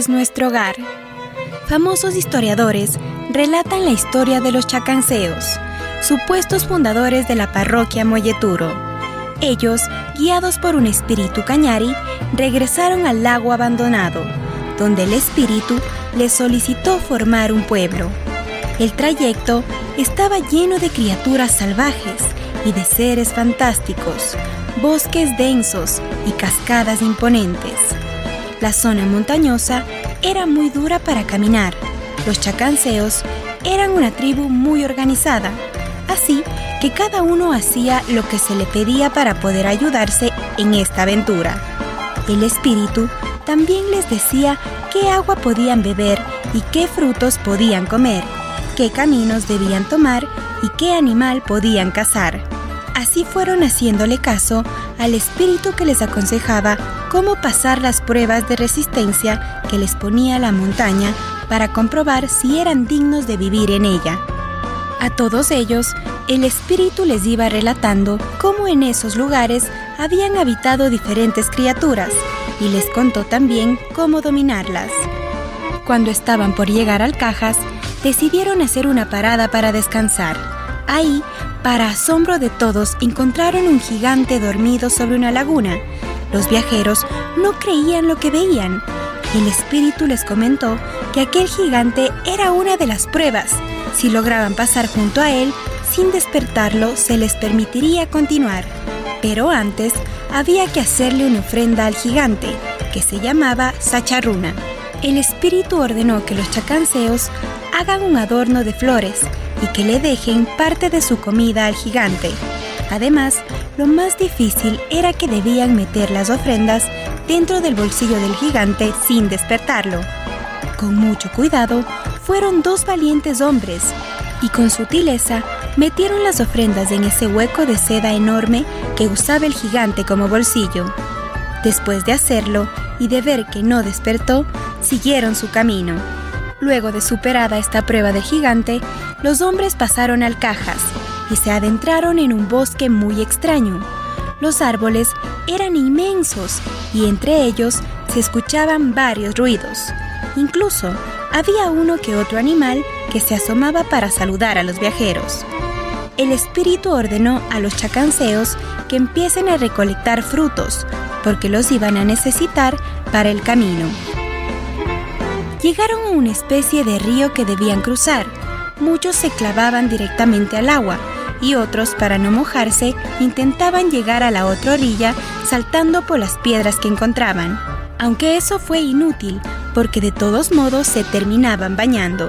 es nuestro hogar. Famosos historiadores relatan la historia de los chacanceos, supuestos fundadores de la parroquia Molleturo. Ellos, guiados por un espíritu cañari, regresaron al lago abandonado, donde el espíritu les solicitó formar un pueblo. El trayecto estaba lleno de criaturas salvajes y de seres fantásticos, bosques densos y cascadas imponentes. La zona montañosa era muy dura para caminar. Los chacanceos eran una tribu muy organizada, así que cada uno hacía lo que se le pedía para poder ayudarse en esta aventura. El espíritu también les decía qué agua podían beber y qué frutos podían comer, qué caminos debían tomar y qué animal podían cazar. Así fueron haciéndole caso al espíritu que les aconsejaba cómo pasar las pruebas de resistencia que les ponía la montaña para comprobar si eran dignos de vivir en ella. A todos ellos, el espíritu les iba relatando cómo en esos lugares habían habitado diferentes criaturas y les contó también cómo dominarlas. Cuando estaban por llegar al Cajas, decidieron hacer una parada para descansar. Ahí para asombro de todos, encontraron un gigante dormido sobre una laguna. Los viajeros no creían lo que veían. El espíritu les comentó que aquel gigante era una de las pruebas. Si lograban pasar junto a él, sin despertarlo, se les permitiría continuar. Pero antes, había que hacerle una ofrenda al gigante, que se llamaba Sacharuna. El espíritu ordenó que los chacanceos hagan un adorno de flores y que le dejen parte de su comida al gigante. Además, lo más difícil era que debían meter las ofrendas dentro del bolsillo del gigante sin despertarlo. Con mucho cuidado, fueron dos valientes hombres y con sutileza metieron las ofrendas en ese hueco de seda enorme que usaba el gigante como bolsillo. Después de hacerlo y de ver que no despertó, siguieron su camino. Luego de superada esta prueba del gigante, los hombres pasaron al Cajas y se adentraron en un bosque muy extraño. Los árboles eran inmensos y entre ellos se escuchaban varios ruidos. Incluso había uno que otro animal que se asomaba para saludar a los viajeros. El espíritu ordenó a los chacanceos que empiecen a recolectar frutos, porque los iban a necesitar para el camino. Llegaron a una especie de río que debían cruzar. Muchos se clavaban directamente al agua y otros, para no mojarse, intentaban llegar a la otra orilla saltando por las piedras que encontraban. Aunque eso fue inútil, porque de todos modos se terminaban bañando.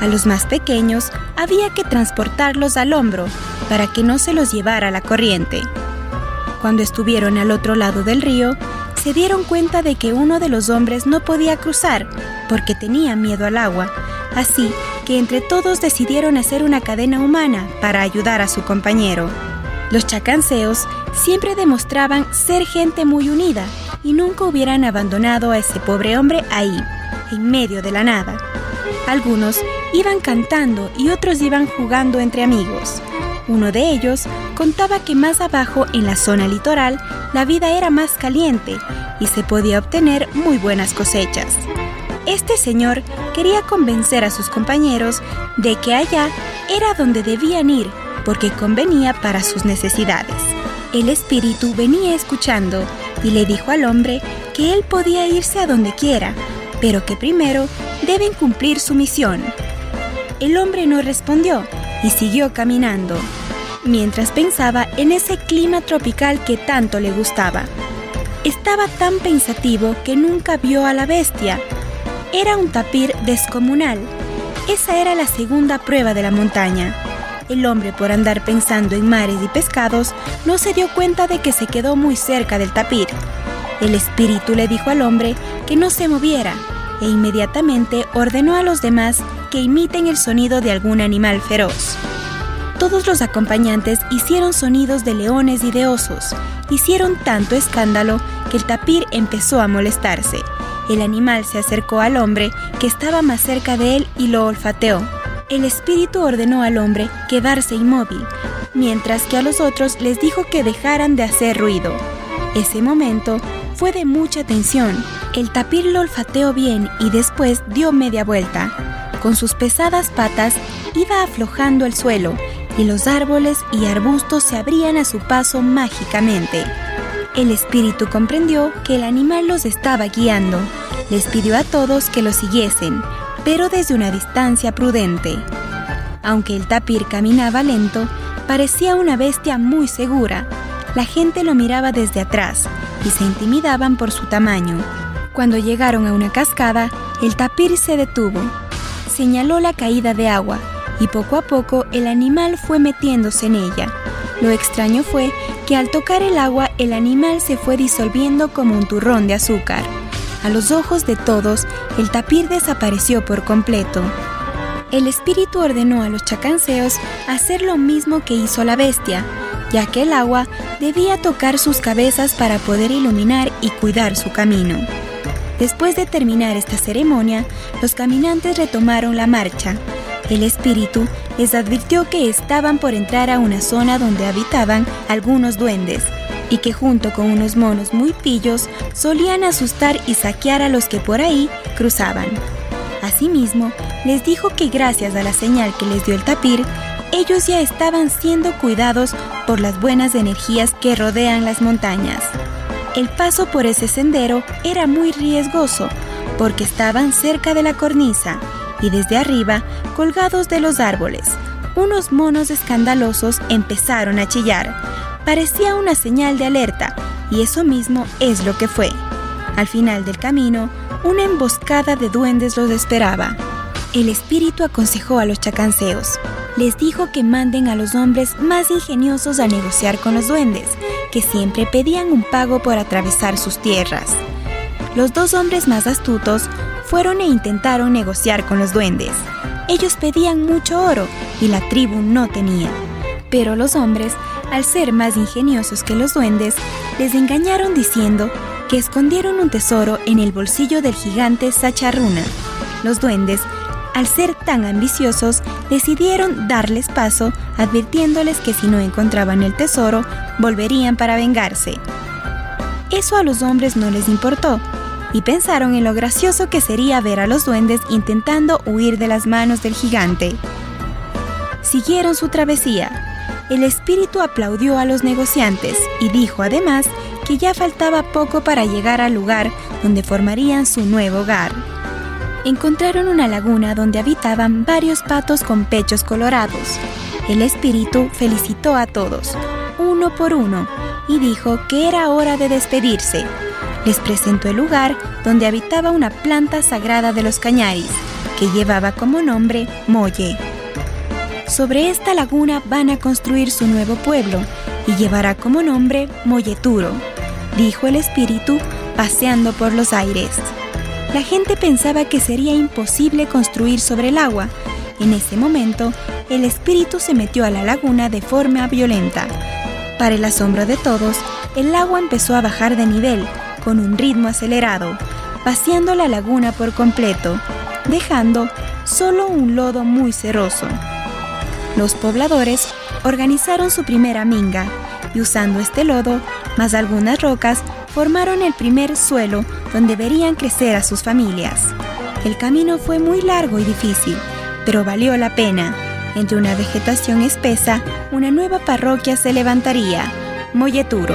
A los más pequeños había que transportarlos al hombro para que no se los llevara la corriente. Cuando estuvieron al otro lado del río, se dieron cuenta de que uno de los hombres no podía cruzar porque tenía miedo al agua, así que entre todos decidieron hacer una cadena humana para ayudar a su compañero. Los chacanceos siempre demostraban ser gente muy unida y nunca hubieran abandonado a ese pobre hombre ahí, en medio de la nada. Algunos iban cantando y otros iban jugando entre amigos. Uno de ellos contaba que más abajo en la zona litoral la vida era más caliente y se podía obtener muy buenas cosechas. Este señor quería convencer a sus compañeros de que allá era donde debían ir porque convenía para sus necesidades. El espíritu venía escuchando y le dijo al hombre que él podía irse a donde quiera, pero que primero deben cumplir su misión. El hombre no respondió y siguió caminando, mientras pensaba en ese clima tropical que tanto le gustaba. Estaba tan pensativo que nunca vio a la bestia. Era un tapir descomunal. Esa era la segunda prueba de la montaña. El hombre, por andar pensando en mares y pescados, no se dio cuenta de que se quedó muy cerca del tapir. El espíritu le dijo al hombre que no se moviera e inmediatamente ordenó a los demás que imiten el sonido de algún animal feroz. Todos los acompañantes hicieron sonidos de leones y de osos. Hicieron tanto escándalo que el tapir empezó a molestarse. El animal se acercó al hombre que estaba más cerca de él y lo olfateó. El espíritu ordenó al hombre quedarse inmóvil, mientras que a los otros les dijo que dejaran de hacer ruido. Ese momento fue de mucha tensión, El tapir lo olfateó bien y después dio media vuelta. Con sus pesadas patas iba aflojando el suelo y los árboles y arbustos se abrían a su paso mágicamente. El espíritu comprendió que el animal los estaba guiando. Les pidió a todos que lo siguiesen, pero desde una distancia prudente. Aunque el tapir caminaba lento, parecía una bestia muy segura. La gente lo miraba desde atrás y se intimidaban por su tamaño. Cuando llegaron a una cascada, el tapir se detuvo. Señaló la caída de agua y poco a poco el animal fue metiéndose en ella. Lo extraño fue que al tocar el agua el animal se fue disolviendo como un turrón de azúcar. A los ojos de todos, el tapir desapareció por completo. El espíritu ordenó a los chacanceos hacer lo mismo que hizo la bestia, ya que el agua debía tocar sus cabezas para poder iluminar y cuidar su camino. Después de terminar esta ceremonia, los caminantes retomaron la marcha. El espíritu les advirtió que estaban por entrar a una zona donde habitaban algunos duendes y que junto con unos monos muy pillos solían asustar y saquear a los que por ahí cruzaban. Asimismo, les dijo que gracias a la señal que les dio el tapir, ellos ya estaban siendo cuidados por las buenas energías que rodean las montañas. El paso por ese sendero era muy riesgoso porque estaban cerca de la cornisa y desde arriba, colgados de los árboles, unos monos escandalosos empezaron a chillar. Parecía una señal de alerta, y eso mismo es lo que fue. Al final del camino, una emboscada de duendes los esperaba. El espíritu aconsejó a los chacanceos. Les dijo que manden a los hombres más ingeniosos a negociar con los duendes, que siempre pedían un pago por atravesar sus tierras. Los dos hombres más astutos fueron e intentaron negociar con los duendes. Ellos pedían mucho oro y la tribu no tenía. Pero los hombres, al ser más ingeniosos que los duendes, les engañaron diciendo que escondieron un tesoro en el bolsillo del gigante Sacharruna. Los duendes, al ser tan ambiciosos, decidieron darles paso, advirtiéndoles que si no encontraban el tesoro, volverían para vengarse. Eso a los hombres no les importó, y pensaron en lo gracioso que sería ver a los duendes intentando huir de las manos del gigante. Siguieron su travesía. El espíritu aplaudió a los negociantes y dijo además que ya faltaba poco para llegar al lugar donde formarían su nuevo hogar. Encontraron una laguna donde habitaban varios patos con pechos colorados. El espíritu felicitó a todos, uno por uno, y dijo que era hora de despedirse les presentó el lugar donde habitaba una planta sagrada de los cañaris, que llevaba como nombre Molle. Sobre esta laguna van a construir su nuevo pueblo y llevará como nombre Molleturo, dijo el espíritu paseando por los aires. La gente pensaba que sería imposible construir sobre el agua. En ese momento, el espíritu se metió a la laguna de forma violenta. Para el asombro de todos, el agua empezó a bajar de nivel con un ritmo acelerado, vaciando la laguna por completo, dejando solo un lodo muy cerroso. Los pobladores organizaron su primera minga y usando este lodo, más algunas rocas, formaron el primer suelo donde verían crecer a sus familias. El camino fue muy largo y difícil, pero valió la pena. Entre una vegetación espesa, una nueva parroquia se levantaría, Molleturo.